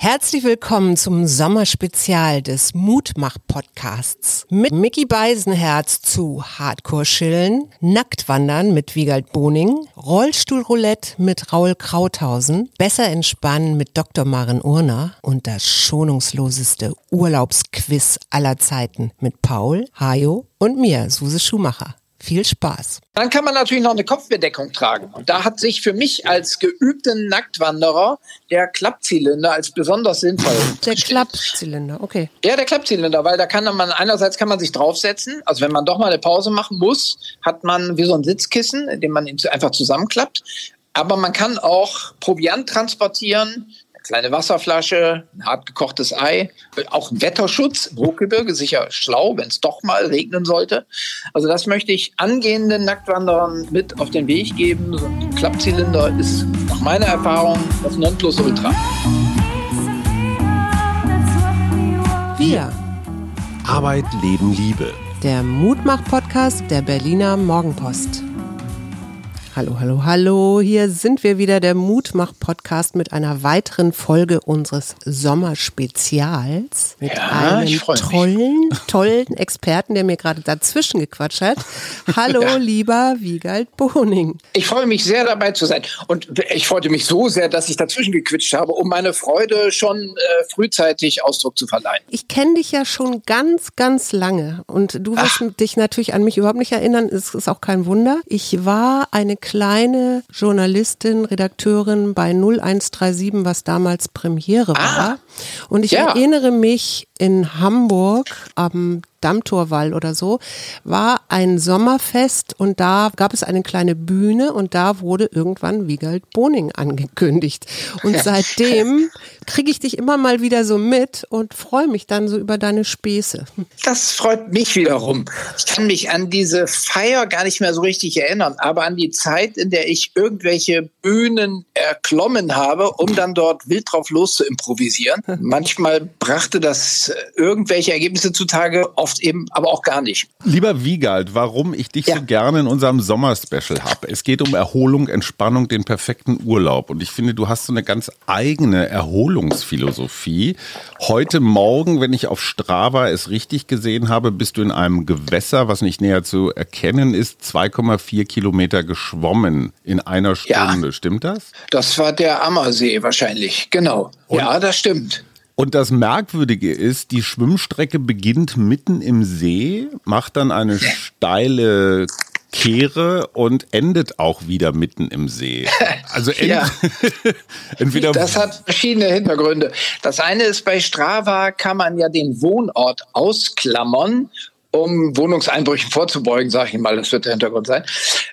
Herzlich willkommen zum Sommerspezial des Mutmach-Podcasts mit Mickey Beisenherz zu Hardcore-Chillen, Nacktwandern mit Wiegald Boning, Rollstuhlroulette mit Raul Krauthausen, Besser entspannen mit Dr. Maren Urner und das schonungsloseste Urlaubsquiz aller Zeiten mit Paul, Hajo und mir, Suse Schumacher. Viel Spaß. Dann kann man natürlich noch eine Kopfbedeckung tragen. Und da hat sich für mich als geübten Nacktwanderer der Klappzylinder als besonders sinnvoll. Der Klappzylinder, okay. Ja, der Klappzylinder, weil da kann man einerseits kann man sich draufsetzen. Also wenn man doch mal eine Pause machen muss, hat man wie so ein Sitzkissen, in dem man ihn einfach zusammenklappt. Aber man kann auch Proviant transportieren, kleine Wasserflasche, ein hart gekochtes Ei, auch ein Wetterschutz im Hochgebirge, sicher schlau, wenn es doch mal regnen sollte. Also das möchte ich angehenden Nacktwanderern mit auf den Weg geben. So ein Klappzylinder ist nach meiner Erfahrung das Nonplusultra. Wir. Arbeit, Leben, Liebe. Der Mutmach-Podcast der Berliner Morgenpost. Hallo, hallo, hallo. Hier sind wir wieder, der Mutmach-Podcast mit einer weiteren Folge unseres Sommerspezials. Mit Ja, einem freu mich. tollen, tollen Experten, der mir gerade dazwischen gequatscht hat. Hallo, Ja. lieber Wiegald Boning. Ich freue mich sehr dabei zu sein. Und ich freute mich so sehr, dass ich dazwischen gequitscht habe, um meine Freude schon äh, frühzeitig Ausdruck zu verleihen. Ich kenne dich ja schon ganz, ganz lange und du wirst dich natürlich an mich überhaupt nicht erinnern. Es ist auch kein Wunder. Ich war eine kleine Journalistin, Redakteurin bei 0137, was damals Premiere war. Und ich Ja. erinnere mich in Hamburg am Dammtorwall oder so, war ein Sommerfest und da gab es eine kleine Bühne und da wurde irgendwann Wiegald Boning angekündigt. Und seitdem kriege ich dich immer mal wieder so mit und freue mich dann so über deine Späße. Das freut mich wiederum. Ich kann mich an diese Feier gar nicht mehr so richtig erinnern, aber an die Zeit, in der ich irgendwelche Bühnen erklommen habe, um dann dort wild drauf los zu improvisieren. Manchmal brachte das irgendwelche Ergebnisse zutage, oft eben aber auch gar nicht. Lieber Wiegald, warum ich dich Ja. so gerne in unserem Sommerspecial habe. Es geht um Erholung, Entspannung, den perfekten Urlaub. Und ich finde, du hast so eine ganz eigene Erholungsphilosophie. Heute Morgen, wenn ich auf Strava es richtig gesehen habe, bist du in einem Gewässer, was nicht näher zu erkennen ist, 2,4 Kilometer geschwommen in einer Ja. Stunde. Stimmt das? Das war der Ammersee wahrscheinlich, genau. Ja, das stimmt. Und das Merkwürdige ist, die Schwimmstrecke beginnt mitten im See, macht dann eine steile Kehre und endet auch wieder mitten im See. Also ent Ja. entweder Das hat verschiedene Hintergründe. Das eine ist, bei Strava kann man ja den Wohnort ausklammern, um Wohnungseinbrüchen vorzubeugen, sage ich mal, das wird der Hintergrund sein.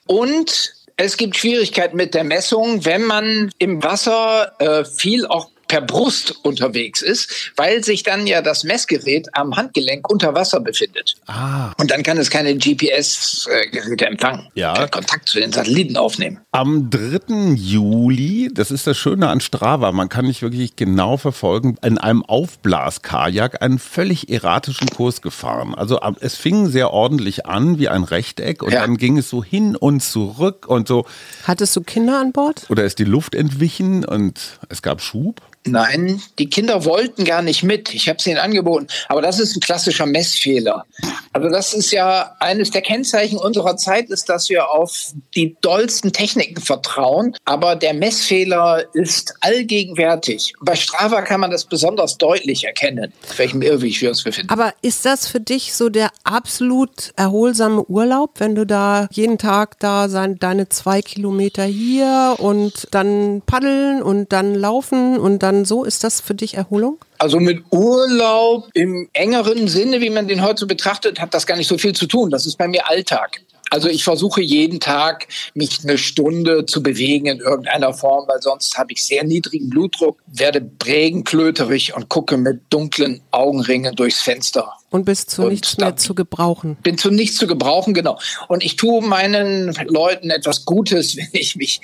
Und es gibt Schwierigkeiten mit der Messung, wenn man im Wasser äh, viel auch per Brust unterwegs ist, weil sich dann ja das Messgerät am Handgelenk unter Wasser befindet. Ah. Und dann kann es keine GPS-Geräte empfangen, Ja. keinen Kontakt zu den Satelliten aufnehmen. Am 3. Juli, das ist das Schöne an Strava, man kann nicht wirklich genau verfolgen, in einem Aufblaskajak einen völlig erratischen Kurs gefahren. Also es fing sehr ordentlich an wie ein Rechteck und Ja. dann ging es so hin und zurück und so, Hattest du Kinder an Bord? oder ist die Luft entwichen und es gab Schub. Nein, die Kinder wollten gar nicht mit. Ich habe es ihnen angeboten. Aber das ist ein klassischer Messfehler. Also das ist ja eines der Kennzeichen unserer Zeit, ist, dass wir auf die dollsten Techniken vertrauen. Aber der Messfehler ist allgegenwärtig. Bei Strava kann man das besonders deutlich erkennen, auf welchem Irrweg wir uns befinden. Aber ist das für dich so der absolut erholsame Urlaub, wenn du da jeden Tag da sein, deine zwei Kilometer hier und dann paddeln und dann laufen und dann so? Ist das für dich Erholung? Also mit Urlaub im engeren Sinne, wie man den heute so betrachtet, hat das gar nicht so viel zu tun. Das ist bei mir Alltag. Also ich versuche jeden Tag, mich eine Stunde zu bewegen in irgendeiner Form, weil sonst habe ich sehr niedrigen Blutdruck, werde prägenklöterig und gucke mit dunklen Augenringen durchs Fenster. Und bist zu und nichts mehr zu gebrauchen. Bin zu nichts zu gebrauchen, genau. Und ich tue meinen Leuten etwas Gutes, wenn ich mich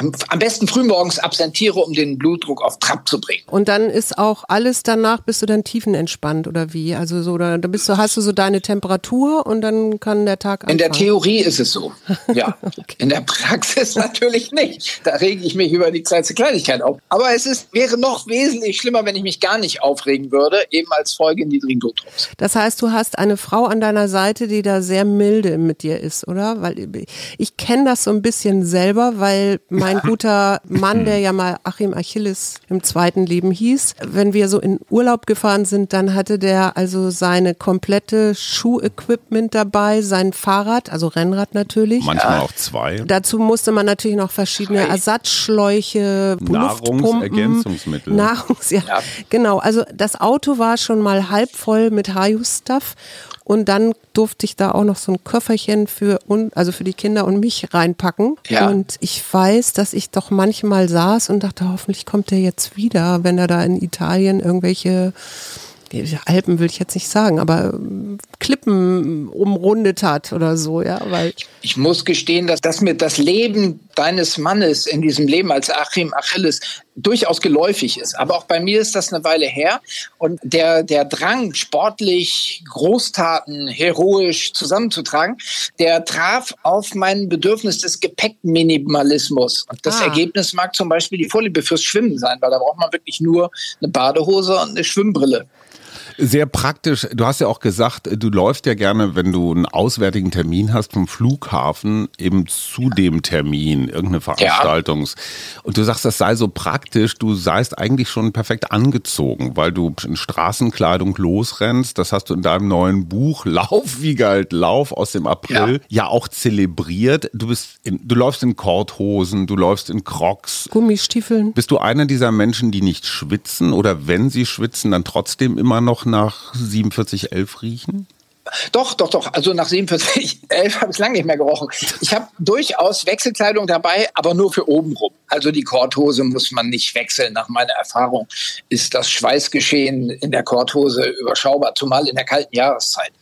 am, am besten frühmorgens absentiere, um den Blutdruck auf Trab zu bringen. Und dann ist auch alles danach, bist du dann tiefenentspannt oder wie? Also so, da bist du, hast du so deine Temperatur und dann kann der Tag anfangen. In der Theorie ist es so. Ja. okay. In der Praxis natürlich nicht. Da rege ich mich über die kleinste Kleinigkeit auf. Aber es ist, wäre noch wesentlich schlimmer, wenn ich mich gar nicht aufregen würde, eben als Folge niedrigen Blutdrucks. Das heißt, du hast eine Frau an deiner Seite, die da sehr milde mit dir ist, oder? Weil ich kenne das so ein bisschen selber, weil mein guter Mann, der ja mal Achim Achilles im zweiten Leben hieß, wenn wir so in Urlaub gefahren sind, dann hatte der also seine komplette Schuhequipment dabei, sein Fahrrad, also Rennrad natürlich. Manchmal auch zwei. Dazu musste man natürlich noch verschiedene Ersatzschläuche, Nahrungsergänzungsmittel. Nahrungs, ja, ja. Genau, also das Auto war schon mal halb voll mit Haju-Stuff und dann durfte ich da auch noch so ein Köfferchen für, also für die Kinder und mich reinpacken. Ja. Und ich weiß, dass ich doch manchmal saß und dachte, hoffentlich kommt er jetzt wieder, wenn er da in Italien irgendwelche Alpen will ich jetzt nicht sagen, aber ähm, Klippen umrundet hat oder so, ja, weil ich muss gestehen, dass, dass mir das Leben deines Mannes in diesem Leben als Achim Achilles durchaus geläufig ist. Aber auch bei mir ist das eine Weile her und der, der Drang, sportlich Großtaten heroisch zusammenzutragen, der traf auf mein Bedürfnis des Gepäckminimalismus. Und das ah. Ergebnis mag zum Beispiel die Vorliebe fürs Schwimmen sein, weil da braucht man wirklich nur eine Badehose und eine Schwimmbrille. Sehr praktisch. Du hast ja auch gesagt, du läufst ja gerne, wenn du einen auswärtigen Termin hast vom Flughafen, eben zu dem Termin, irgendeine Veranstaltung. Ja. Und du sagst, das sei so praktisch, du seist eigentlich schon perfekt angezogen, weil du in Straßenkleidung losrennst. Das hast du in deinem neuen Buch Lauf wie galt Lauf aus dem April ja, ja auch zelebriert. Du bist in, du läufst in Korthosen, du läufst in Crocs. Gummistiefeln. Bist du einer dieser Menschen, die nicht schwitzen oder wenn sie schwitzen, dann trotzdem immer noch nach 4711 riechen? Doch, doch, doch. Also nach 4711 habe ich lange nicht mehr gerochen. Ich habe durchaus Wechselkleidung dabei, aber nur für obenrum. Also die Korthose muss man nicht wechseln. Nach meiner Erfahrung ist das Schweißgeschehen in der Korthose überschaubar, zumal in der kalten Jahreszeit.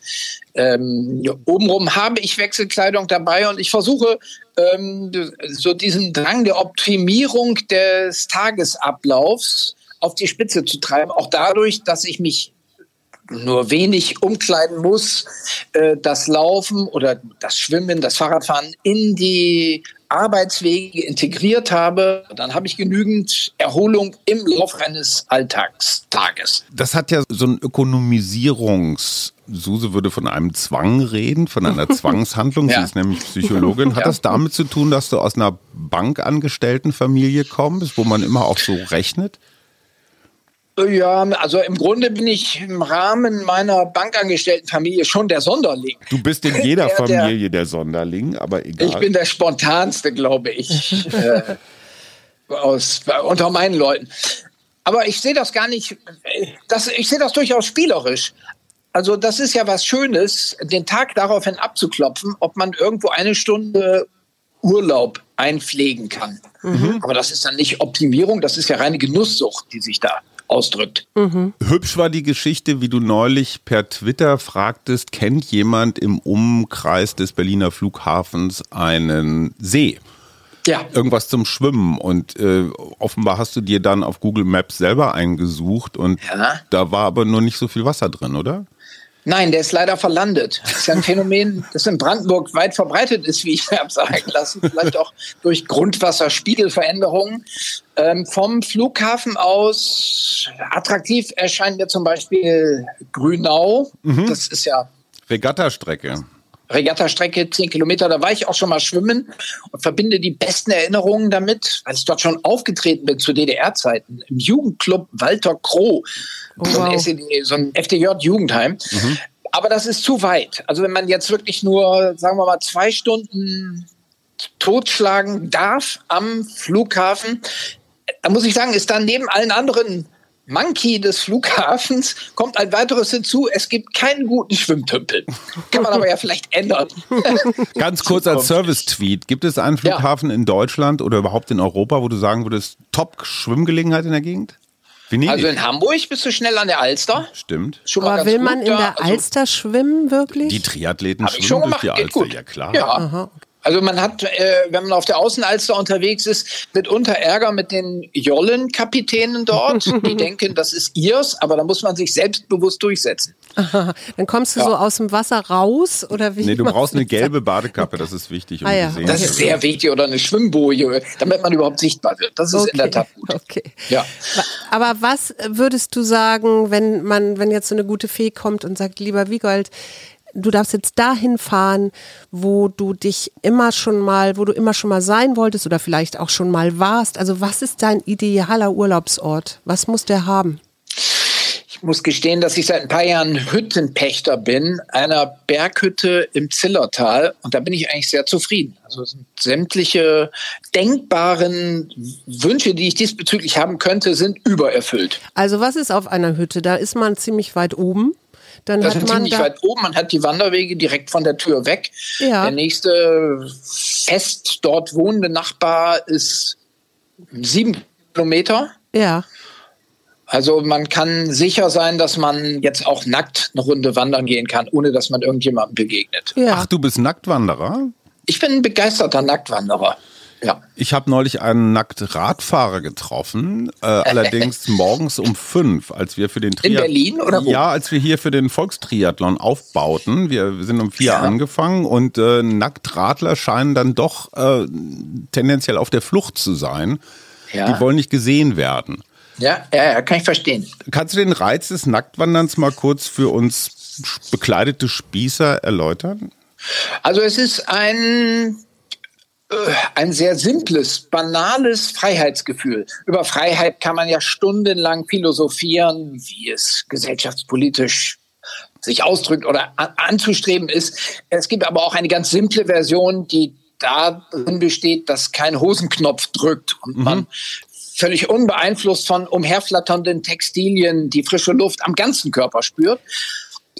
Ähm, obenrum habe ich Wechselkleidung dabei und ich versuche ähm, so diesen Drang der Optimierung des Tagesablaufs auf die Spitze zu treiben, auch dadurch, dass ich mich nur wenig umkleiden muss, äh, das Laufen oder das Schwimmen, das Fahrradfahren in die Arbeitswege integriert habe, dann habe ich genügend Erholung im Lauf eines Alltagstages. Das hat ja so ein Ökonomisierungs- Suse würde von einem Zwang reden, von einer Zwangshandlung. ja. Sie ist nämlich Psychologin. Hat ja. das damit zu tun, dass du aus einer Bankangestelltenfamilie kommst, wo man immer auch so rechnet? Ja, also im Grunde bin ich im Rahmen meiner Bankangestelltenfamilie schon der Sonderling. Du bist in jeder der, Familie der, der, Sonderling, aber egal. Ich bin der spontanste, glaube ich, äh, aus, unter meinen Leuten. Aber ich sehe das gar nicht, das, ich sehe das durchaus spielerisch. Also das ist ja was Schönes, den Tag daraufhin abzuklopfen, ob man irgendwo eine Stunde Urlaub einpflegen kann. Mhm. Aber das ist dann nicht Optimierung, das ist ja reine Genusssucht, die sich da ausdrückt. Mhm. Hübsch war die Geschichte, wie du neulich per Twitter fragtest, kennt jemand im Umkreis des Berliner Flughafens einen See? Ja. Irgendwas zum Schwimmen. Und äh, offenbar hast du dir dann auf Google Maps selber eingesucht und ja. da war aber nur nicht so viel Wasser drin, oder? Nein, der ist leider verlandet. Das ist ein Phänomen, das in Brandenburg weit verbreitet ist, wie ich habe sagen lassen. Vielleicht auch durch Grundwasserspiegelveränderungen. Ähm, vom Flughafen aus attraktiv erscheint mir zum Beispiel Grünau. Mhm. Das ist ja. Regattastrecke. Regattastrecke, 10 Kilometer, da war ich auch schon mal schwimmen und verbinde die besten Erinnerungen damit, weil ich dort schon aufgetreten bin zu DDR-Zeiten im Jugendclub Walter Kroh, oh, so, ein SED, so ein FDJ-Jugendheim. Mhm. Aber das ist zu weit. Also wenn man jetzt wirklich nur, sagen wir mal, zwei Stunden totschlagen darf am Flughafen, da muss ich sagen, ist dann neben allen anderen Monkey des Flughafens kommt ein weiteres hinzu. Es gibt keinen guten Schwimmtümpel. Kann man aber ja vielleicht ändern. Ganz kurz als Service-Tweet. Gibt es einen Flughafen ja. in Deutschland oder überhaupt in Europa, wo du sagen würdest, top Schwimmgelegenheit in der Gegend? Venedig. Also in Hamburg bist du schnell an der Alster. Stimmt. Schon Aber will gut man in der Also- Alster schwimmen, wirklich? Die Triathleten schwimmen durch die geht Alster, gut. ja klar. Ja. Also man hat, äh, wenn man auf der Außenalster unterwegs ist, mitunter Ärger mit den Jollenkapitänen dort. die denken, das ist ihrs, aber da muss man sich selbstbewusst durchsetzen. Aha. Dann kommst du so aus dem Wasser raus oder wie? Nee, du brauchst eine gelbe Badekappe, das ist wichtig, um Ah ja, Das ist sehr wichtig oder eine Schwimmboje, damit man überhaupt sichtbar wird. Das ist in der Tat gut. Okay. Ja. Aber was würdest du sagen, wenn man, wenn jetzt so eine gute Fee kommt und sagt, lieber Wiegold, du darfst jetzt dahin fahren, wo du dich immer schon mal, wo du immer schon mal sein wolltest oder vielleicht auch schon mal warst. Also was ist dein idealer Urlaubsort? Was muss der haben? Ich muss gestehen, dass ich seit ein paar Jahren Hüttenpächter bin, einer Berghütte im Zillertal. Und da bin ich eigentlich sehr zufrieden. Also sämtliche denkbaren Wünsche, die ich diesbezüglich haben könnte, sind übererfüllt. Also was ist auf einer Hütte? Da ist man ziemlich weit oben. Dann Das hat ist man ziemlich da, weit oben. Man hat die Wanderwege direkt von der Tür weg. Ja. Der nächste fest dort wohnende Nachbar ist sieben Kilometer. ja. Also man kann sicher sein, dass man jetzt auch nackt eine Runde wandern gehen kann, ohne dass man irgendjemandem begegnet. Ja. Ach, du bist Nacktwanderer? Ich bin ein begeisterter Nacktwanderer. Ja. Ich habe neulich einen Nackt-Radfahrer getroffen, äh, allerdings morgens um fünf, als wir für den In Berlin oder wo? Ja, als wir hier für den Volkstriathlon aufbauten. Wir sind um vier Ja. angefangen und äh, Nacktradler scheinen dann doch äh, tendenziell auf der Flucht zu sein. Ja. Die wollen nicht gesehen werden. Ja, ja, ja, kann ich verstehen. Kannst du den Reiz des Nacktwanderns mal kurz für uns bekleidete Spießer erläutern? Also es ist ein ein sehr simples, banales Freiheitsgefühl. Über Freiheit kann man ja stundenlang philosophieren, wie es gesellschaftspolitisch sich ausdrückt oder anzustreben ist. Es gibt aber auch eine ganz simple Version, die darin besteht, dass kein Hosenknopf drückt und man völlig unbeeinflusst von umherflatternden Textilien die frische Luft am ganzen Körper spürt.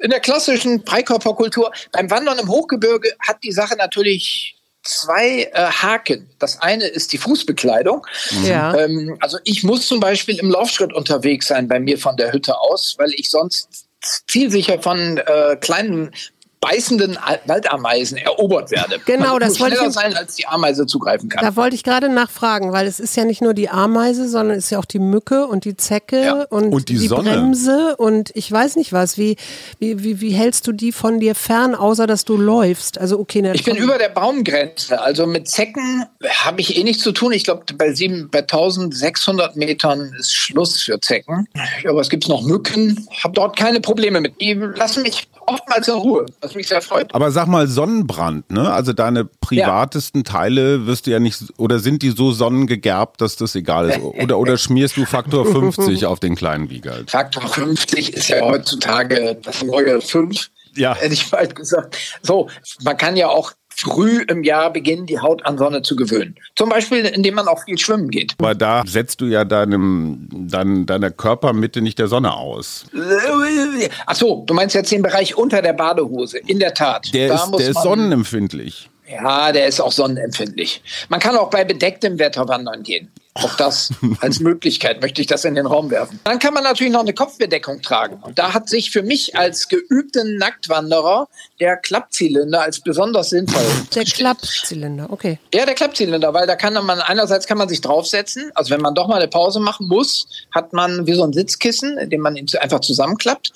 In der klassischen Freikörperkultur, beim Wandern im Hochgebirge hat die Sache natürlich zwei äh, Haken. Das eine ist die Fußbekleidung. Ja. Ähm, also ich muss zum Beispiel im Laufschritt unterwegs sein bei mir von der Hütte aus, weil ich sonst zielsicher von äh, kleinen beißenden Al- Waldameisen erobert werde. Genau, Man das wollte ich schneller im- sein, als die Ameise zugreifen kann. Da wollte ich gerade nachfragen, weil es ist ja nicht nur die Ameise, sondern es ist ja auch die Mücke und die Zecke Ja. und, Und die Sonne. Bremse und ich weiß nicht was. Wie, wie, wie, wie hältst du die von dir fern, außer dass du läufst? Also okay, ne, Ich bin über der Baumgrenze. Also mit Zecken habe ich eh nichts zu tun. Ich glaube, bei, sieben- bei 1600 Metern ist Schluss für Zecken. Ja, was gibt's noch? Mücken. Habe dort keine Probleme mit. Die lassen mich oftmals in Ruhe, was mich sehr freut. Aber sag mal Sonnenbrand, ne? Also deine privatesten Teile wirst du ja nicht oder sind die so sonnengegerbt, dass das egal ist? Oder oder schmierst du Faktor 50 auf den kleinen Wiegald? Faktor 50 ist ja heutzutage das neue 5. Ja. Hätte ich bald gesagt. So, man kann ja auch früh im Jahr beginnen, die Haut an Sonne zu gewöhnen. Zum Beispiel, indem man auch viel schwimmen geht. Aber da setzt du ja deinem, dein, deiner Körpermitte nicht der Sonne aus. Ach so, du meinst jetzt den Bereich unter der Badehose. In der Tat. Der Da ist, der ist sonnenempfindlich. Ja, der ist auch sonnenempfindlich. Man kann auch bei bedecktem Wetter wandern gehen. Auch das als Möglichkeit möchte ich das in den Raum werfen. Dann kann man natürlich noch eine Kopfbedeckung tragen. Und da hat sich für mich als geübten Nacktwanderer der Klappzylinder als besonders sinnvoll. der Klappzylinder, okay. Ja, der Klappzylinder, weil da kann man einerseits kann man sich draufsetzen. Also wenn man doch mal eine Pause machen muss, hat man wie so ein Sitzkissen, in dem man ihn einfach zusammenklappt.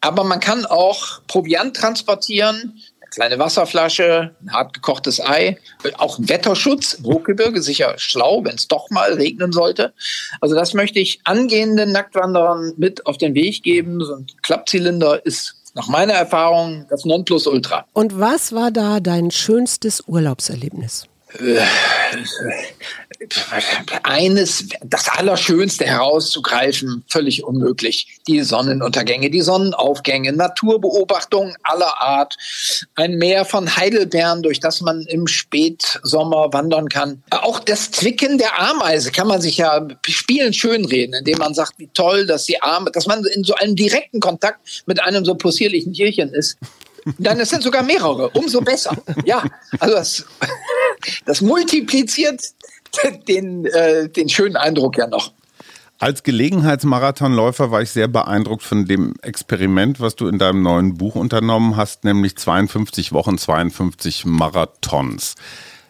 Aber man kann auch Proviant transportieren, kleine Wasserflasche, ein hart gekochtes Ei, auch Wetterschutz im Hochgebirge, sicher schlau, wenn es doch mal regnen sollte. Also das möchte ich angehenden Nacktwanderern mit auf den Weg geben. So ein Klappzylinder ist nach meiner Erfahrung das Nonplusultra. Und was war da dein schönstes Urlaubserlebnis? Eines, das Allerschönste herauszugreifen, völlig unmöglich. Die Sonnenuntergänge, die Sonnenaufgänge, Naturbeobachtungen aller Art, ein Meer von Heidelbeeren, durch das man im Spätsommer wandern kann. Auch das Zwicken der Ameise kann man sich ja spielen schönreden, indem man sagt, wie toll, dass die Arme, dass man in so einem direkten Kontakt mit einem so possierlichen Tierchen ist. Dann es sind sogar mehrere, umso besser. Ja, also das, das multipliziert den, äh, den schönen Eindruck ja noch. Als Gelegenheitsmarathonläufer war ich sehr beeindruckt von dem Experiment, was du in deinem neuen Buch unternommen hast, nämlich 52 Wochen, 52 Marathons.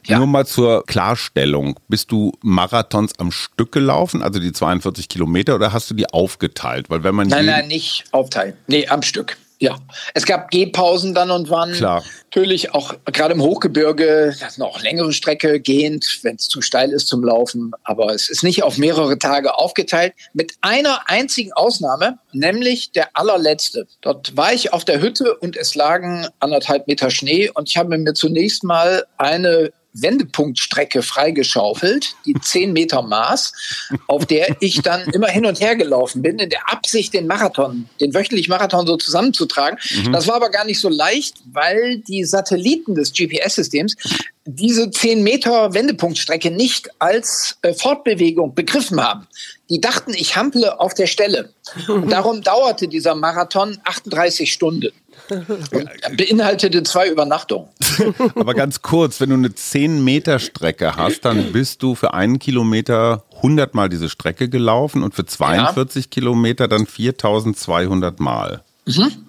Ja. Nur mal zur Klarstellung. Bist du Marathons am Stück gelaufen, also die 42 Kilometer, oder hast du die aufgeteilt? Weil wenn man nein, nein, nicht aufteilen. Nee, am Stück. Ja, es gab Gehpausen dann und wann. Klar. Natürlich auch gerade im Hochgebirge, das ist noch längere Strecke gehend, wenn es zu steil ist zum Laufen. Aber es ist nicht auf mehrere Tage aufgeteilt. Mit einer einzigen Ausnahme, nämlich der allerletzte. Dort war ich auf der Hütte und es lagen anderthalb Meter Schnee und ich habe mir zunächst mal eine Wendepunktstrecke freigeschaufelt, die zehn Meter Maß, auf der ich dann immer hin und her gelaufen bin, in der Absicht, den Marathon, den wöchentlichen Marathon so zusammenzutragen. Mhm. Das war aber gar nicht so leicht, weil die Satelliten des GPS-Systems diese zehn Meter Wendepunktstrecke nicht als äh, Fortbewegung begriffen haben. Die dachten, ich hample auf der Stelle. Und darum dauerte dieser Marathon 38 Stunden. Beinhaltete zwei Übernachtungen. Aber ganz kurz, wenn du eine 10 Meter Strecke hast, dann bist du für einen Kilometer 100 Mal diese Strecke gelaufen und für 42 ja. Kilometer dann 4200 Mal. Mhm.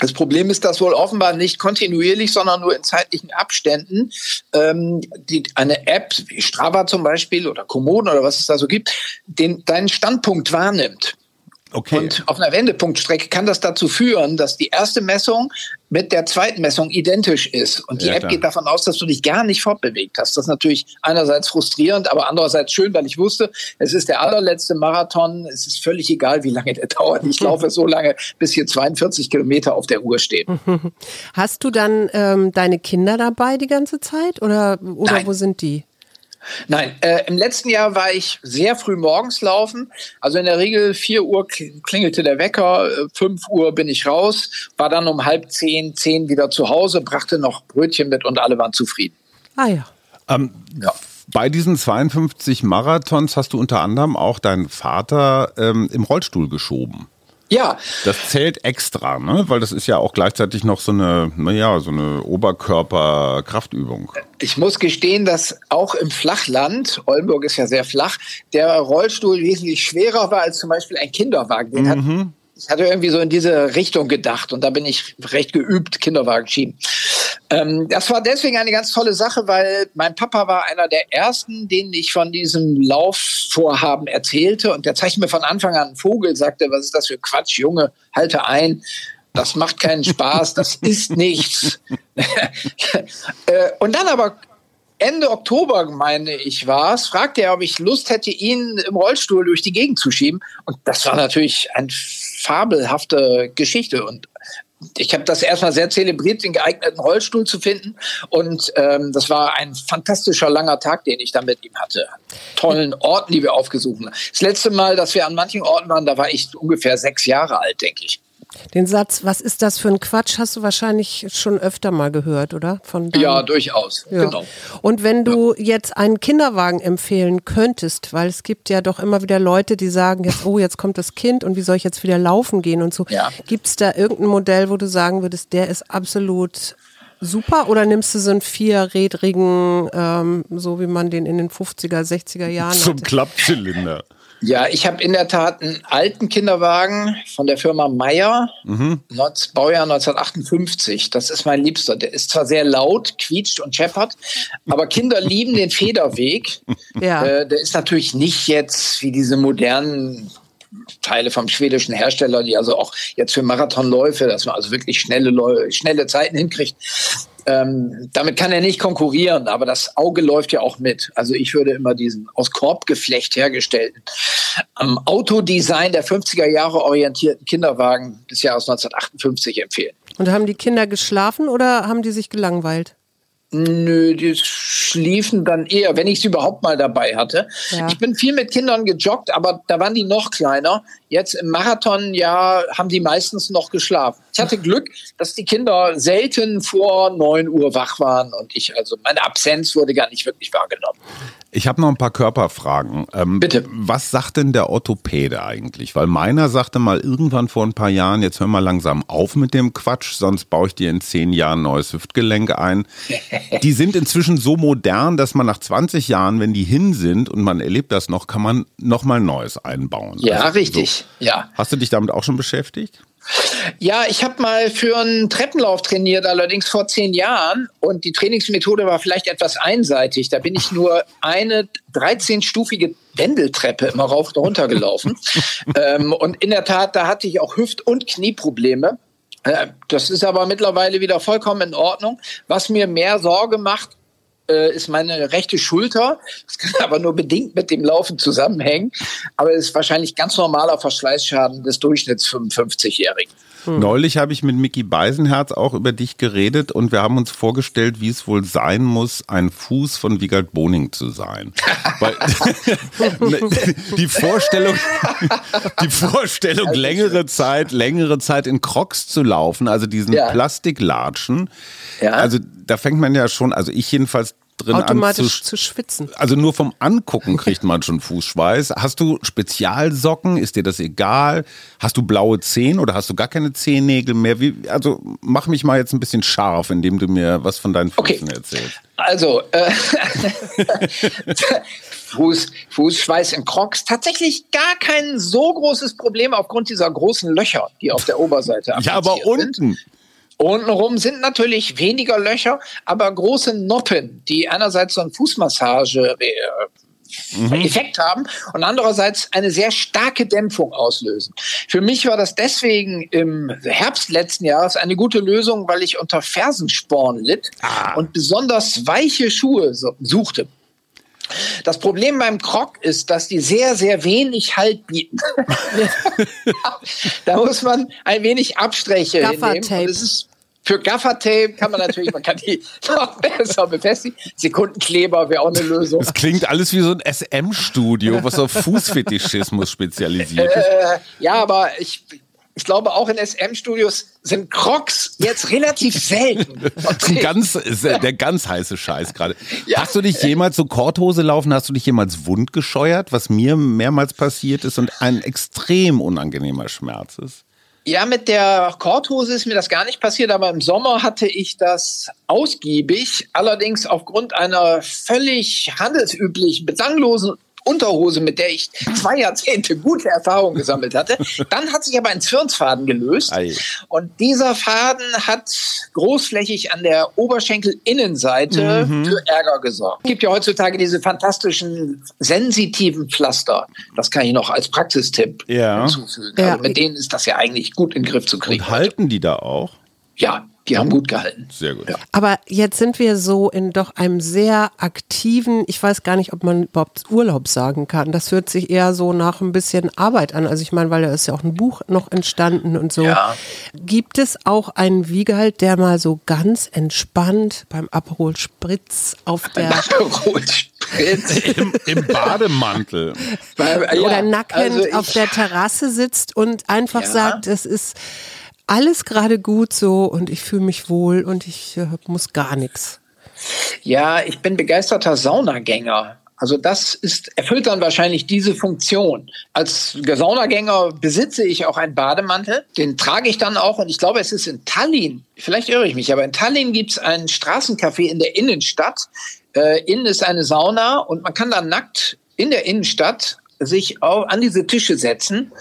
Das Problem ist, dass wohl offenbar nicht kontinuierlich, sondern nur in zeitlichen Abständen ähm, die, eine App wie Strava zum Beispiel oder Komoden oder was es da so gibt, den, deinen Standpunkt wahrnimmt. Okay. Und auf einer Wendepunktstrecke kann das dazu führen, dass die erste Messung mit der zweiten Messung identisch ist. Und die ja, App klar. geht davon aus, dass du dich gar nicht fortbewegt hast. Das ist natürlich einerseits frustrierend, aber andererseits schön, weil ich wusste, es ist der allerletzte Marathon. Es ist völlig egal, wie lange der dauert. Ich laufe so lange, bis hier 42 Kilometer auf der Uhr stehen. Hast du dann ähm, deine Kinder dabei die ganze Zeit oder, oder wo sind die? Nein, äh, im letzten Jahr war ich sehr früh morgens laufen. Also in der Regel 4 Uhr klingelte der Wecker, 5 äh, Uhr bin ich raus, war dann um halb zehn, zehn wieder zu Hause, brachte noch Brötchen mit und alle waren zufrieden. Ah ja. Ähm, ja. Bei diesen 52 Marathons hast du unter anderem auch deinen Vater ähm, im Rollstuhl geschoben. Ja. Das zählt extra, ne? Weil das ist ja auch gleichzeitig noch so eine, naja, so eine Oberkörperkraftübung. Ich muss gestehen, dass auch im Flachland, Oldenburg ist ja sehr flach, der Rollstuhl wesentlich schwerer war als zum Beispiel ein Kinderwagen. Den mhm. hat ich hatte irgendwie so in diese Richtung gedacht und da bin ich recht geübt, Kinderwagen schieben. Ähm, das war deswegen eine ganz tolle Sache, weil mein Papa war einer der ersten, denen ich von diesem Laufvorhaben erzählte und der zeigte mir von Anfang an einen Vogel, sagte, was ist das für Quatsch, Junge, halte ein. Das macht keinen Spaß, das ist nichts. äh, und dann aber Ende Oktober, meine ich, war es, fragte er, ob ich Lust hätte, ihn im Rollstuhl durch die Gegend zu schieben. Und das war natürlich eine fabelhafte Geschichte. Und ich habe das erstmal sehr zelebriert, den geeigneten Rollstuhl zu finden. Und ähm, das war ein fantastischer langer Tag, den ich da mit ihm hatte. Tollen Orten, die wir aufgesucht haben. Das letzte Mal, dass wir an manchen Orten waren, da war ich ungefähr sechs Jahre alt, denke ich. Den Satz, was ist das für ein Quatsch, hast du wahrscheinlich schon öfter mal gehört, oder? Von ja, durchaus. Ja. Genau. Und wenn du ja. jetzt einen Kinderwagen empfehlen könntest, weil es gibt ja doch immer wieder Leute, die sagen jetzt, oh, jetzt kommt das Kind und wie soll ich jetzt wieder laufen gehen und so. Ja. Gibt es da irgendein Modell, wo du sagen würdest, der ist absolut super oder nimmst du so einen vierrädrigen, ähm, so wie man den in den 50er, 60er Jahren Zum hatte? Klappzylinder. Ja, ich habe in der Tat einen alten Kinderwagen von der Firma Meyer, mhm. Baujahr 1958. Das ist mein Liebster. Der ist zwar sehr laut, quietscht und scheppert, aber Kinder lieben den Federweg. Ja. Äh, der ist natürlich nicht jetzt wie diese modernen Teile vom schwedischen Hersteller, die also auch jetzt für Marathonläufe, dass man also wirklich schnelle, schnelle Zeiten hinkriegt. Ähm, damit kann er nicht konkurrieren, aber das Auge läuft ja auch mit. Also ich würde immer diesen aus Korbgeflecht hergestellten am Autodesign der 50er Jahre orientierten Kinderwagen des Jahres 1958 empfehlen. Und haben die Kinder geschlafen oder haben die sich gelangweilt? Nö, die schliefen dann eher, wenn ich sie überhaupt mal dabei hatte. Ja. Ich bin viel mit Kindern gejoggt, aber da waren die noch kleiner. Jetzt im Marathon, ja, haben die meistens noch geschlafen. Ich hatte Glück, dass die Kinder selten vor 9 Uhr wach waren und ich, also meine Absenz wurde gar nicht wirklich wahrgenommen. Ich habe noch ein paar Körperfragen. Ähm, Bitte. Was sagt denn der Orthopäde eigentlich? Weil meiner sagte mal irgendwann vor ein paar Jahren, jetzt hör mal langsam auf mit dem Quatsch, sonst baue ich dir in zehn Jahren ein neues Hüftgelenk ein. die sind inzwischen so modern, dass man nach 20 Jahren, wenn die hin sind und man erlebt das noch, kann man nochmal Neues einbauen. Ja, also, richtig. So. Ja. Hast du dich damit auch schon beschäftigt? Ja, ich habe mal für einen Treppenlauf trainiert, allerdings vor zehn Jahren. Und die Trainingsmethode war vielleicht etwas einseitig. Da bin ich nur eine 13-stufige Wendeltreppe immer rauf und runter gelaufen. ähm, und in der Tat, da hatte ich auch Hüft- und Knieprobleme. Äh, das ist aber mittlerweile wieder vollkommen in Ordnung. Was mir mehr Sorge macht, äh, ist meine rechte Schulter. Das kann aber nur bedingt mit dem Laufen zusammenhängen. Aber es ist wahrscheinlich ganz normaler Verschleißschaden des Durchschnitts 55-Jährigen. Hm. Neulich habe ich mit Mickey Beisenherz auch über dich geredet und wir haben uns vorgestellt, wie es wohl sein muss, ein Fuß von Wiegald Boning zu sein. Weil die Vorstellung, die Vorstellung, längere Zeit, längere Zeit in Crocs zu laufen, also diesen ja. Plastiklatschen. Ja. Also da fängt man ja schon, also ich jedenfalls drin Automatisch zu, zu, schwitzen. Also nur vom Angucken kriegt man schon Fußschweiß. Hast du Spezialsocken? Ist dir das egal? Hast du blaue Zehen oder hast du gar keine Zehennägel mehr? Wie, also mach mich mal jetzt ein bisschen scharf, indem du mir was von deinen Füßen okay. erzählst. Also, äh, Fuß, Fußschweiß in Crocs. Tatsächlich gar kein so großes Problem aufgrund dieser großen Löcher, die auf der Oberseite Ja, aber unten. Sind. Untenrum sind natürlich weniger Löcher, aber große Noppen, die einerseits so ein Fußmassage äh, mhm. Effekt haben und andererseits eine sehr starke Dämpfung auslösen. Für mich war das deswegen im Herbst letzten Jahres eine gute Lösung, weil ich unter Fersensporn litt ah. und besonders weiche Schuhe suchte. Das Problem beim Krog ist, dass die sehr, sehr wenig Halt bieten. da muss man ein wenig Abstriche hinnehmen. Und es ist für Gaffertape kann man natürlich, man kann die noch besser befestigen. Sekundenkleber wäre auch eine Lösung. Es klingt alles wie so ein SM-Studio, was auf Fußfetischismus spezialisiert ist. Äh, ja, aber ich, ich glaube, auch in SM-Studios sind Crocs jetzt relativ selten. ganz, der ganz heiße Scheiß gerade. Ja. Hast du dich jemals so Korthose laufen, hast du dich jemals wund gescheuert, was mir mehrmals passiert ist und ein extrem unangenehmer Schmerz ist? Ja, mit der Korthose ist mir das gar nicht passiert, aber im Sommer hatte ich das ausgiebig, allerdings aufgrund einer völlig handelsüblichen, belanglosen Unterhose, mit der ich zwei Jahrzehnte gute Erfahrungen gesammelt hatte. Dann hat sich aber ein Zwirnsfaden gelöst. Ei. Und dieser Faden hat großflächig an der Oberschenkelinnenseite mhm. für Ärger gesorgt. Es gibt ja heutzutage diese fantastischen sensitiven Pflaster. Das kann ich noch als Praxistipp ja. hinzufügen. Also mit denen ist das ja eigentlich gut in den Griff zu kriegen. Und halten die da auch? Ja, die haben gut gehalten. Sehr gut. Ja. Aber jetzt sind wir so in doch einem sehr aktiven, ich weiß gar nicht, ob man überhaupt Urlaub sagen kann. Das hört sich eher so nach ein bisschen Arbeit an. Also ich meine, weil da ist ja auch ein Buch noch entstanden und so. Ja. Gibt es auch einen Wiegehalt, der mal so ganz entspannt beim Aperol Spritz auf der Aperol Spritz Im, im Bademantel oder nackend also auf der Terrasse sitzt und einfach ja. sagt, es ist alles gerade gut so und ich fühle mich wohl und ich äh, muss gar nichts. Ja, ich bin begeisterter Saunagänger. Also das ist, erfüllt dann wahrscheinlich diese Funktion. Als Saunagänger besitze ich auch einen Bademantel. Den trage ich dann auch und ich glaube, es ist in Tallinn, vielleicht irre ich mich, aber in Tallinn gibt es ein Straßencafé in der Innenstadt. Äh, innen ist eine Sauna und man kann dann nackt in der Innenstadt sich auch an diese Tische setzen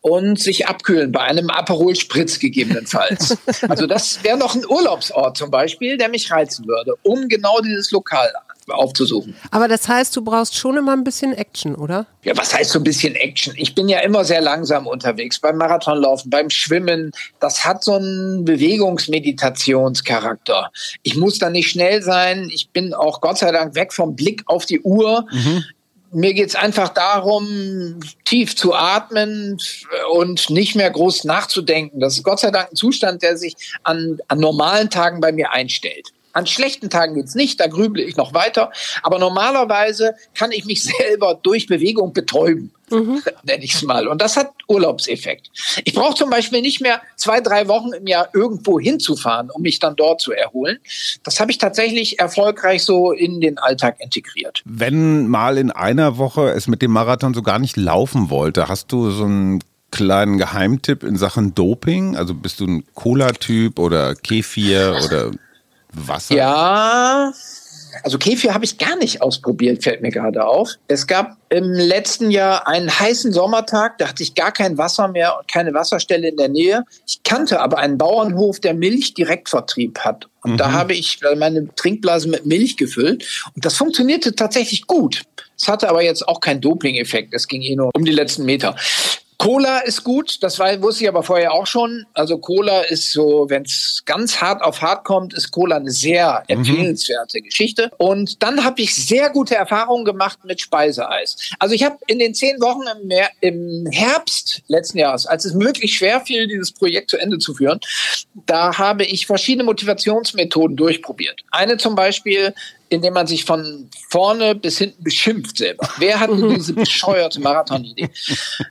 und sich abkühlen bei einem Aperol Spritz gegebenenfalls. also das wäre noch ein Urlaubsort zum Beispiel, der mich reizen würde, um genau dieses Lokal aufzusuchen. Aber das heißt, du brauchst schon immer ein bisschen Action, oder? Ja, was heißt so ein bisschen Action? Ich bin ja immer sehr langsam unterwegs beim Marathonlaufen, beim Schwimmen. Das hat so einen Bewegungsmeditationscharakter. Ich muss da nicht schnell sein. Ich bin auch Gott sei Dank weg vom Blick auf die Uhr. Mhm mir geht's einfach darum, tief zu atmen und nicht mehr groß nachzudenken. Das ist Gott sei Dank ein Zustand, der sich an, an normalen Tagen bei mir einstellt. An schlechten Tagen geht's nicht, da grüble ich noch weiter. Aber normalerweise kann ich mich selber durch Bewegung betäuben, mhm. nenne ich es mal. Und das hat Urlaubseffekt. Ich brauche zum Beispiel nicht mehr zwei, drei Wochen im Jahr irgendwo hinzufahren, um mich dann dort zu erholen. Das habe ich tatsächlich erfolgreich so in den Alltag integriert. Wenn mal in einer Woche es mit dem Marathon so gar nicht laufen wollte, hast du so einen kleinen Geheimtipp in Sachen Doping? Also bist du ein Cola-Typ oder Kefir oder Wasser? Ja, also Kefir habe ich gar nicht ausprobiert, fällt mir gerade auf. Es gab im letzten Jahr einen heißen Sommertag, da hatte ich gar kein Wasser mehr und keine Wasserstelle in der Nähe. Ich kannte aber einen Bauernhof, der Milchdirektvertrieb hat. Und mhm. da habe ich meine Trinkblase mit Milch gefüllt. Und das funktionierte tatsächlich gut. Es hatte aber jetzt auch keinen Doping-Effekt. Es ging eh nur um die letzten Meter. Cola ist gut, das war, wusste ich aber vorher auch schon. Also Cola ist so, wenn es ganz hart auf hart kommt, ist Cola eine sehr mhm. empfehlenswerte mhm. Geschichte. Und dann habe ich sehr gute Erfahrungen gemacht mit Speiseeis. Also ich habe in den zehn Wochen im, Mer im Herbst letzten Jahres, als es möglich schwer fiel, dieses Projekt zu Ende zu führen, da habe ich verschiedene Motivationsmethoden durchprobiert. Eine zum Beispiel indem man sich von vorne bis hinten beschimpft selber. Wer hat diese bescheuerte Marathonidee?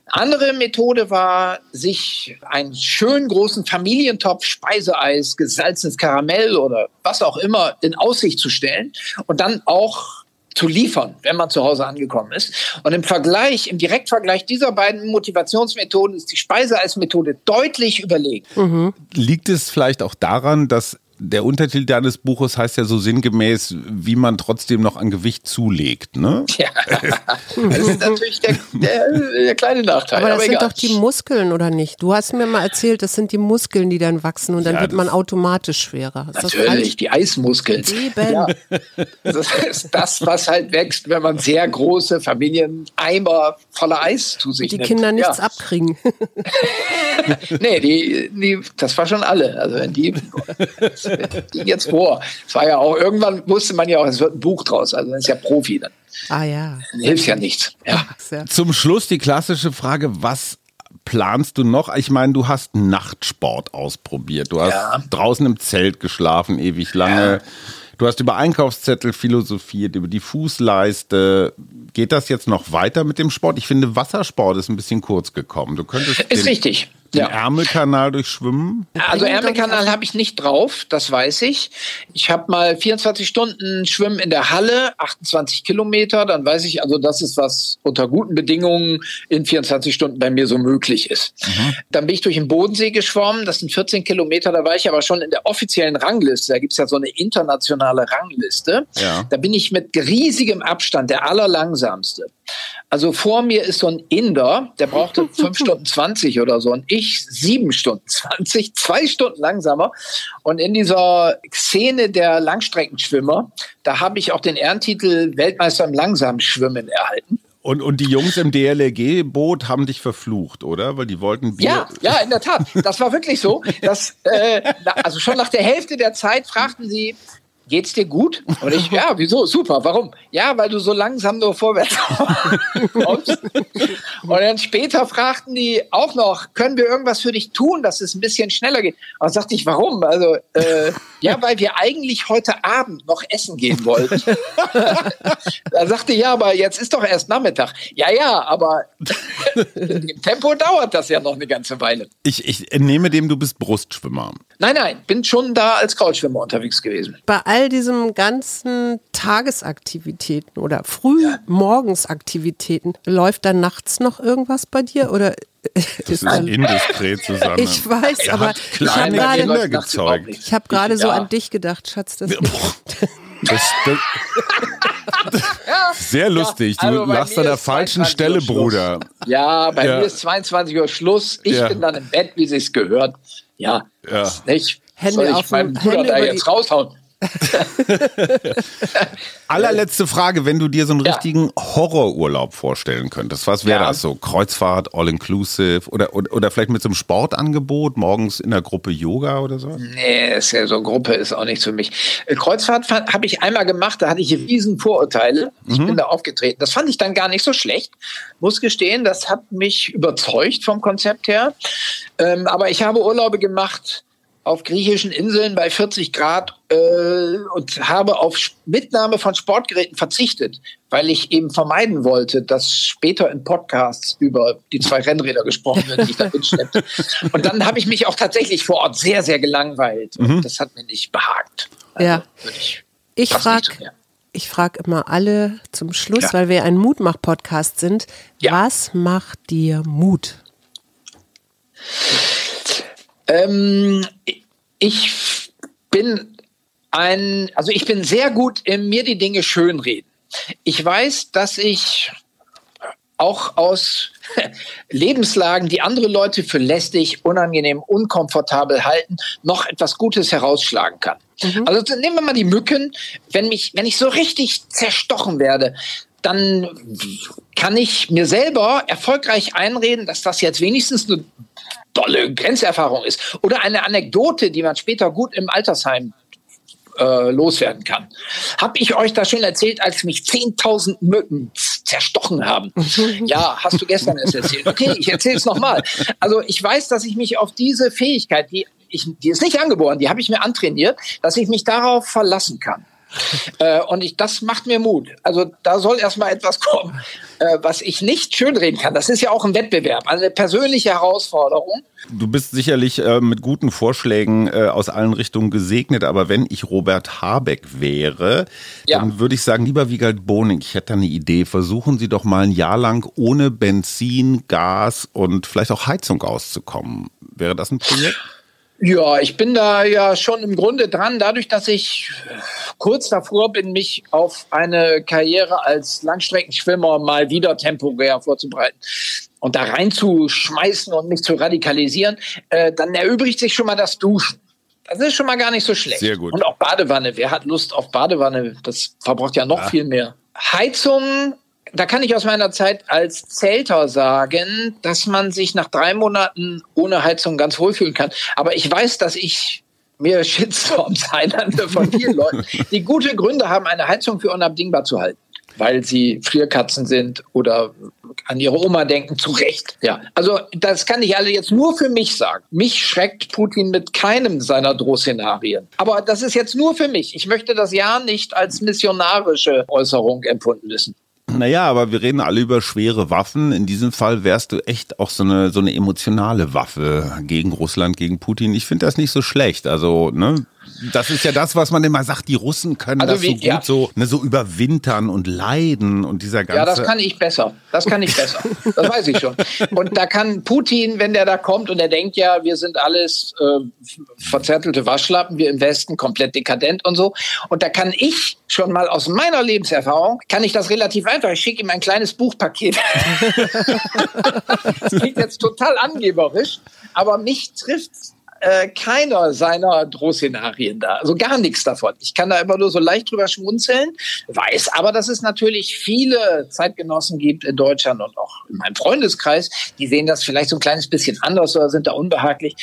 Andere Methode war, sich einen schönen großen Familientopf Speiseeis, gesalzenes Karamell oder was auch immer in Aussicht zu stellen und dann auch zu liefern, wenn man zu Hause angekommen ist. Und im Vergleich, im Direktvergleich dieser beiden Motivationsmethoden ist die Speiseeismethode deutlich überlegen. Mhm. Liegt es vielleicht auch daran, dass der Untertitel deines Buches heißt ja so sinngemäß, wie man trotzdem noch an Gewicht zulegt, ne? Ja, das ist natürlich der, der, der kleine Nachteil. Aber das aber sind egal. doch die Muskeln, oder nicht? Du hast mir mal erzählt, das sind die Muskeln, die dann wachsen und dann ja, wird man automatisch schwerer. Ist natürlich, die Eismuskeln. Eben. Ja. Das ist das, was halt wächst, wenn man sehr große Familieneimer voller Eis zu sich die nimmt. Die Kinder nichts ja. abkriegen. nee, die, die, das war schon alle. Also wenn die ging jetzt vor. Es war ja auch, irgendwann wusste man ja auch, es wird ein Buch draus. Also das ist ja Profi dann. Ah ja. Dann hilft ja nichts. Ja. Zum Schluss die klassische Frage, was planst du noch? Ich meine, du hast Nachtsport ausprobiert. Du hast ja. draußen im Zelt geschlafen, ewig lange. Ja. Du hast über Einkaufszettel philosophiert, über die Fußleiste. Geht das jetzt noch weiter mit dem Sport? Ich finde, Wassersport ist ein bisschen kurz gekommen. Du könntest ist richtig den ja. Ärmelkanal durchschwimmen? Also Ärmelkanal habe ich nicht drauf, das weiß ich. Ich habe mal 24 Stunden Schwimmen in der Halle, 28 Kilometer. Dann weiß ich also, das ist was unter guten Bedingungen in 24 Stunden bei mir so möglich ist. Mhm. Dann bin ich durch den Bodensee geschwommen, das sind 14 Kilometer. Da war ich aber schon in der offiziellen Rangliste. Da gibt es ja so eine internationale Rangliste. Ja. Da bin ich mit riesigem Abstand der allerlangsamste. Also vor mir ist so ein Inder, der brauchte 5 Stunden 20 oder so und ich 7 Stunden 20, zwei Stunden langsamer. Und in dieser Szene der Langstreckenschwimmer, da habe ich auch den Ehrentitel Weltmeister im Langsamschwimmen erhalten. Und, und die Jungs im DLRG-Boot haben dich verflucht, oder? Weil die wollten Bier. Ja, ja, in der Tat. Das war wirklich so. Dass, äh, also schon nach der Hälfte der Zeit fragten sie, geht's dir gut? Und ich, ja, wieso? Super. Warum? Ja, weil du so langsam nur vorwärts kommst. Und dann später fragten die auch noch, können wir irgendwas für dich tun, dass es ein bisschen schneller geht? Und dann sagte ich, warum? Also, äh, ja, weil wir eigentlich heute Abend noch essen gehen wollten. da sagte ja, aber jetzt ist doch erst Nachmittag. Ja, ja, aber im Tempo dauert das ja noch eine ganze Weile. Ich, ich nehme dem, du bist Brustschwimmer. Nein, nein, bin schon da als Krautschwimmer unterwegs gewesen. Bei all diesen ganzen Tagesaktivitäten oder Frühmorgensaktivitäten, läuft da nachts noch irgendwas bei dir oder das ist indiskret, Susanne. Ich weiß, er aber ich habe gerade, ich hab gerade so an dich gedacht, Schatz. Das, das, das sehr lustig. Ja, also du lachst an der falschen Stelle, Bruder. Ja, bei ja. mir ist 22 Uhr Schluss. Ich ja. bin dann im Bett, wie es gehört. Ja, ja. nicht. Hände Soll ich auf meinen Bruder Hände da jetzt raushauen? Allerletzte Frage, wenn du dir so einen ja. richtigen Horrorurlaub vorstellen könntest, was wäre ja. das so? Kreuzfahrt, All-Inclusive oder, oder, oder, vielleicht mit so einem Sportangebot, morgens in der Gruppe Yoga oder so? Nee, ist ja so eine Gruppe ist auch nicht für mich. Äh, Kreuzfahrt habe ich einmal gemacht, da hatte ich riesen Vorurteile. Ich mhm. bin da aufgetreten. Das fand ich dann gar nicht so schlecht. Muss gestehen, das hat mich überzeugt vom Konzept her. Ähm, aber ich habe Urlaube gemacht, auf griechischen Inseln bei 40 Grad äh, und habe auf Mitnahme von Sportgeräten verzichtet, weil ich eben vermeiden wollte, dass später in Podcasts über die zwei Rennräder gesprochen wird, die ich da mitschleppte. Und dann habe ich mich auch tatsächlich vor Ort sehr, sehr gelangweilt. Mhm. das hat mir nicht behagt. Also ja. Ich, ich frage ich frage immer alle zum Schluss, ja. weil wir ein Mutmach-Podcast sind. Ja. Was macht dir Mut? Ähm, ich bin ein, also ich bin sehr gut im mir die Dinge schönreden. Ich weiß, dass ich auch aus Lebenslagen, die andere Leute für lästig, unangenehm, unkomfortabel halten, noch etwas Gutes herausschlagen kann. Mhm. Also nehmen wir mal die Mücken. Wenn mich, wenn ich so richtig zerstochen werde, dann kann ich mir selber erfolgreich einreden, dass das jetzt wenigstens eine tolle Grenzerfahrung ist. Oder eine Anekdote, die man später gut im Altersheim äh, loswerden kann. Hab ich euch das schon erzählt, als mich 10.000 Mücken zerstochen haben? ja, hast du gestern erst erzählt. Okay, ich erzähle es nochmal. Also ich weiß, dass ich mich auf diese Fähigkeit, die, ich, die ist nicht angeboren, die habe ich mir antrainiert, dass ich mich darauf verlassen kann. Äh, und ich, das macht mir Mut. Also da soll erstmal etwas kommen, äh, was ich nicht schönreden kann. Das ist ja auch ein Wettbewerb, also eine persönliche Herausforderung. Du bist sicherlich äh, mit guten Vorschlägen äh, aus allen Richtungen gesegnet, aber wenn ich Robert Habeck wäre, ja. dann würde ich sagen, lieber Wiegald Boning, ich hätte eine Idee. Versuchen Sie doch mal ein Jahr lang ohne Benzin, Gas und vielleicht auch Heizung auszukommen. Wäre das ein Projekt? Ja, ich bin da ja schon im Grunde dran, dadurch, dass ich kurz davor bin, mich auf eine Karriere als Langstreckenschwimmer mal wieder temporär vorzubereiten und da reinzuschmeißen und mich zu radikalisieren, äh, dann erübrigt sich schon mal das Duschen. Das ist schon mal gar nicht so schlecht. Sehr gut. Und auch Badewanne. Wer hat Lust auf Badewanne? Das verbraucht ja noch ja. viel mehr. Heizung da kann ich aus meiner Zeit als Zelter sagen, dass man sich nach drei Monaten ohne Heizung ganz wohlfühlen kann. Aber ich weiß, dass ich mir Shitstorms einlande von vielen Leuten, die gute Gründe haben, eine Heizung für unabdingbar zu halten. Weil sie Frierkatzen sind oder an ihre Oma denken, zu Recht. Ja, also das kann ich alle jetzt nur für mich sagen. Mich schreckt Putin mit keinem seiner Drohszenarien. Aber das ist jetzt nur für mich. Ich möchte das ja nicht als missionarische Äußerung empfunden wissen. Naja, aber wir reden alle über schwere Waffen. In diesem Fall wärst du echt auch so eine, so eine emotionale Waffe gegen Russland, gegen Putin. Ich finde das nicht so schlecht. Also, ne, das ist ja das, was man immer sagt, die Russen können also das wie, so gut ja. so, ne, so überwintern und leiden und dieser ganze. Ja, das kann ich besser. Das kann ich besser. Das weiß ich schon. Und da kann Putin, wenn der da kommt und er denkt ja, wir sind alles äh, verzärtelte Waschlappen, wir im Westen komplett dekadent und so. Und da kann ich schon mal aus meiner Lebenserfahrung, kann ich das relativ einfach. Ich schicke ihm ein kleines Buchpaket. das klingt jetzt total angeberisch, aber mich trifft äh, keiner seiner Drohszenarien da. Also gar nichts davon. Ich kann da immer nur so leicht drüber schmunzeln, weiß aber, dass es natürlich viele Zeitgenossen gibt in Deutschland und auch in meinem Freundeskreis, die sehen das vielleicht so ein kleines bisschen anders oder sind da unbehaglich.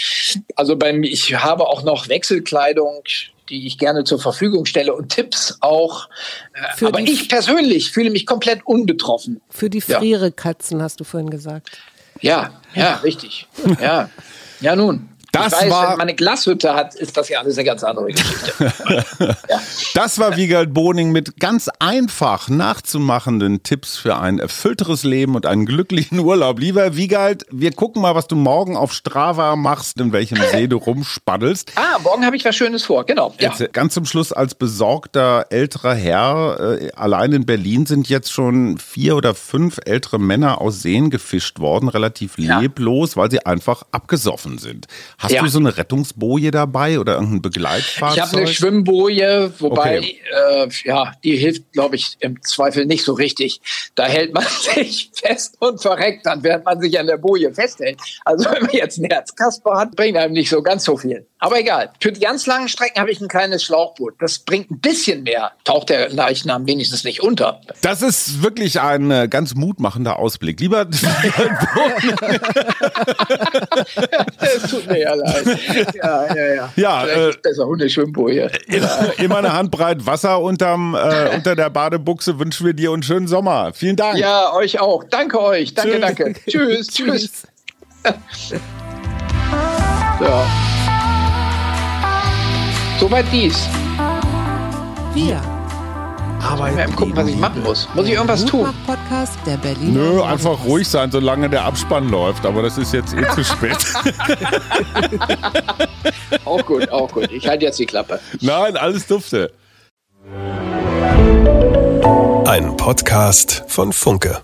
Also beim, ich habe auch noch Wechselkleidung, die ich gerne zur Verfügung stelle und Tipps auch. Äh, Für aber ich persönlich fühle mich komplett unbetroffen. Für die Frierekatzen ja. hast du vorhin gesagt. Ja, ja, richtig. Ja. Ja, nun. Das weiß, war, wenn man eine Glashütte hat, ist das ja alles eine ganz andere Geschichte. ja. Das war Wiegald Boning mit ganz einfach nachzumachenden Tipps für ein erfüllteres Leben und einen glücklichen Urlaub. Lieber Wiegald, wir gucken mal, was du morgen auf Strava machst, in welchem See du rumspaddelst. Ah, morgen habe ich was Schönes vor, genau. Ja. Jetzt, ganz zum Schluss als besorgter älterer Herr, äh, allein in Berlin sind jetzt schon vier oder fünf ältere Männer aus Seen gefischt worden, relativ leblos, ja. weil sie einfach abgesoffen sind. Hast ja. du so eine Rettungsboje dabei oder irgendein Begleitfahrzeug? Ich habe eine Schwimmboje, wobei okay. äh, ja, die hilft, glaube ich, im Zweifel nicht so richtig. Da hält man sich fest und verreckt dann, während man sich an der Boje festhält. Also wenn man jetzt einen Herzkasper hat, bringt einem nicht so ganz so viel. Aber egal. Für die ganz langen Strecken habe ich ein kleines Schlauchboot. Das bringt ein bisschen mehr. Taucht der Leichnam wenigstens nicht unter. Das ist wirklich ein äh, ganz mutmachender Ausblick. Lieber. es tut mir ja leid. Ja, ja, ja. Ja, äh, besser Hundeschwimmboje. Immer, immer eine Handbreit Wasser unterm, äh, unter der Badebuchse wünschen wir dir einen schönen Sommer. Vielen Dank. Ja, euch auch. Danke euch. Danke, tschüss. danke. tschüss, tschüss. ja. Soweit dies. Wir. Aber mal gucken, was ich machen muss. Muss ich irgendwas tun? Podcast der Berliner. Nö, einfach ruhig sein, solange der Abspann läuft. Aber das ist jetzt eh zu spät. auch gut, auch gut. Ich halte jetzt die Klappe. Nein, alles dufte. Ein Podcast von Funke.